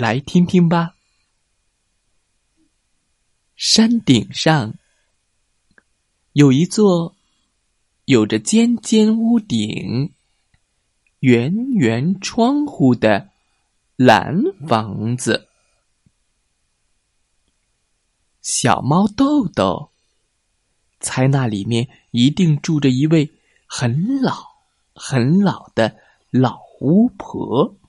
来听听吧。山顶上有一座有着尖尖屋顶、圆圆窗户的蓝房子。小猫豆豆猜那里面一定住着一位很老很老的老巫婆。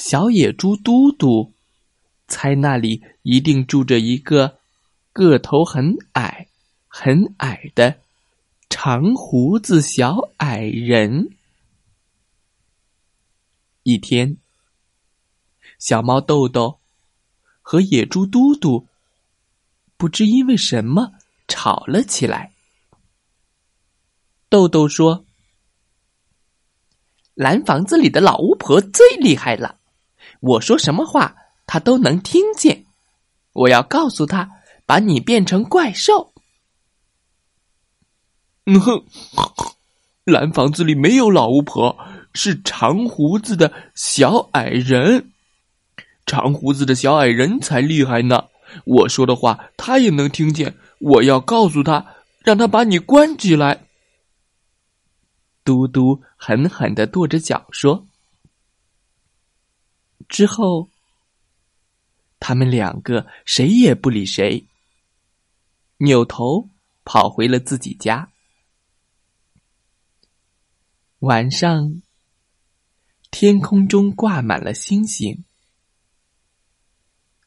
小野猪嘟嘟猜那里一定住着一个个头很矮、很矮的长胡子小矮人。一天，小猫豆豆和野猪嘟嘟不知因为什么吵了起来。豆豆说：“蓝房子里的老巫婆最厉害了。”我说什么话，他都能听见。我要告诉他，把你变成怪兽。嗯哼，蓝房子里没有老巫婆，是长胡子的小矮人。长胡子的小矮人才厉害呢。我说的话，他也能听见。我要告诉他，让他把你关起来。嘟嘟狠狠的跺着脚说。之后，他们两个谁也不理谁，扭头跑回了自己家。晚上，天空中挂满了星星。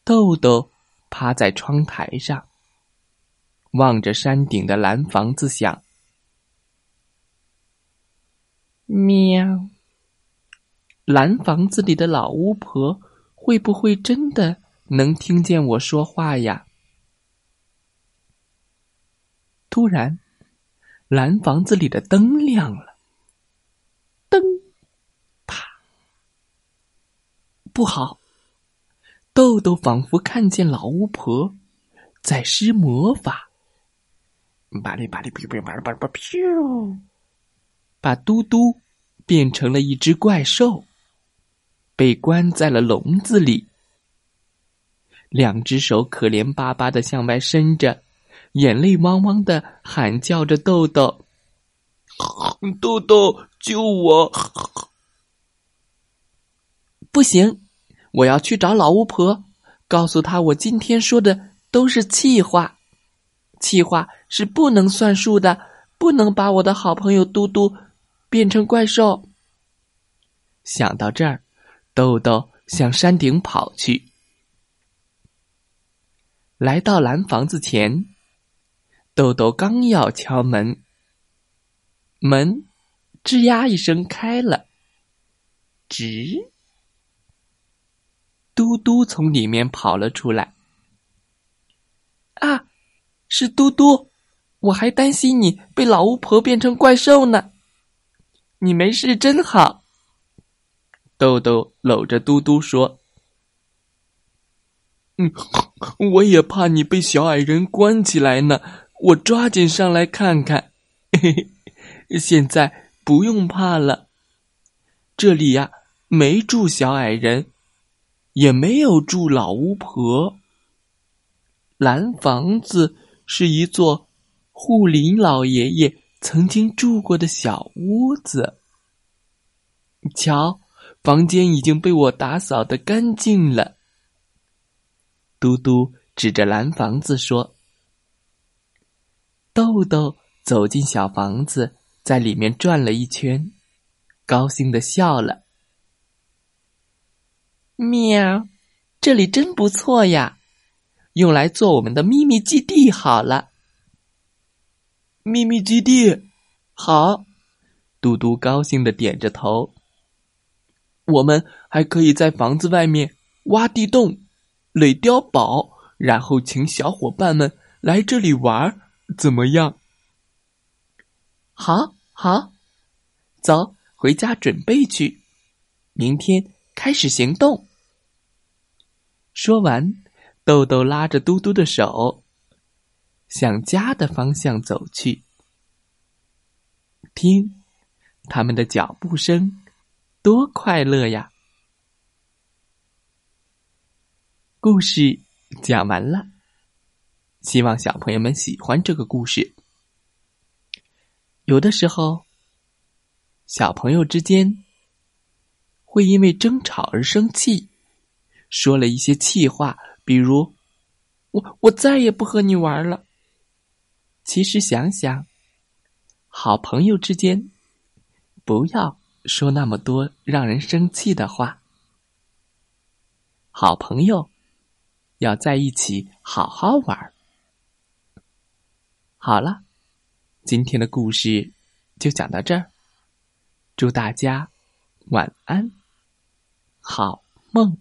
豆豆趴在窗台上，望着山顶的蓝房子，想：喵。蓝房子里的老巫婆会不会真的能听见我说话呀？突然，蓝房子里的灯亮了，灯，啪！不好！豆豆仿佛看见老巫婆在施魔法，巴里巴里，哔哔巴里巴里巴，噗！把嘟嘟变成了一只怪兽。被关在了笼子里，两只手可怜巴巴的向外伸着，眼泪汪汪的喊叫着：“豆豆，豆豆，救我！”不行，我要去找老巫婆，告诉她我今天说的都是气话，气话是不能算数的，不能把我的好朋友嘟嘟变成怪兽。想到这儿。豆豆向山顶跑去，来到蓝房子前，豆豆刚要敲门，门吱呀一声开了，吱，嘟嘟从里面跑了出来。啊，是嘟嘟！我还担心你被老巫婆变成怪兽呢，你没事真好。豆豆搂着嘟嘟说：“嗯，我也怕你被小矮人关起来呢。我抓紧上来看看。嘿嘿，现在不用怕了。这里呀，没住小矮人，也没有住老巫婆。蓝房子是一座护林老爷爷曾经住过的小屋子。瞧。”房间已经被我打扫的干净了。嘟嘟指着蓝房子说：“豆豆走进小房子，在里面转了一圈，高兴的笑了。喵，这里真不错呀，用来做我们的秘密基地好了。秘密基地，好。”嘟嘟高兴的点着头。我们还可以在房子外面挖地洞、垒碉堡，然后请小伙伴们来这里玩，怎么样？好，好，走，回家准备去，明天开始行动。说完，豆豆拉着嘟嘟的手，向家的方向走去。听，他们的脚步声。多快乐呀！故事讲完了，希望小朋友们喜欢这个故事。有的时候，小朋友之间会因为争吵而生气，说了一些气话，比如“我我再也不和你玩了”。其实想想，好朋友之间不要。说那么多让人生气的话，好朋友要在一起好好玩。好了，今天的故事就讲到这儿，祝大家晚安，好梦。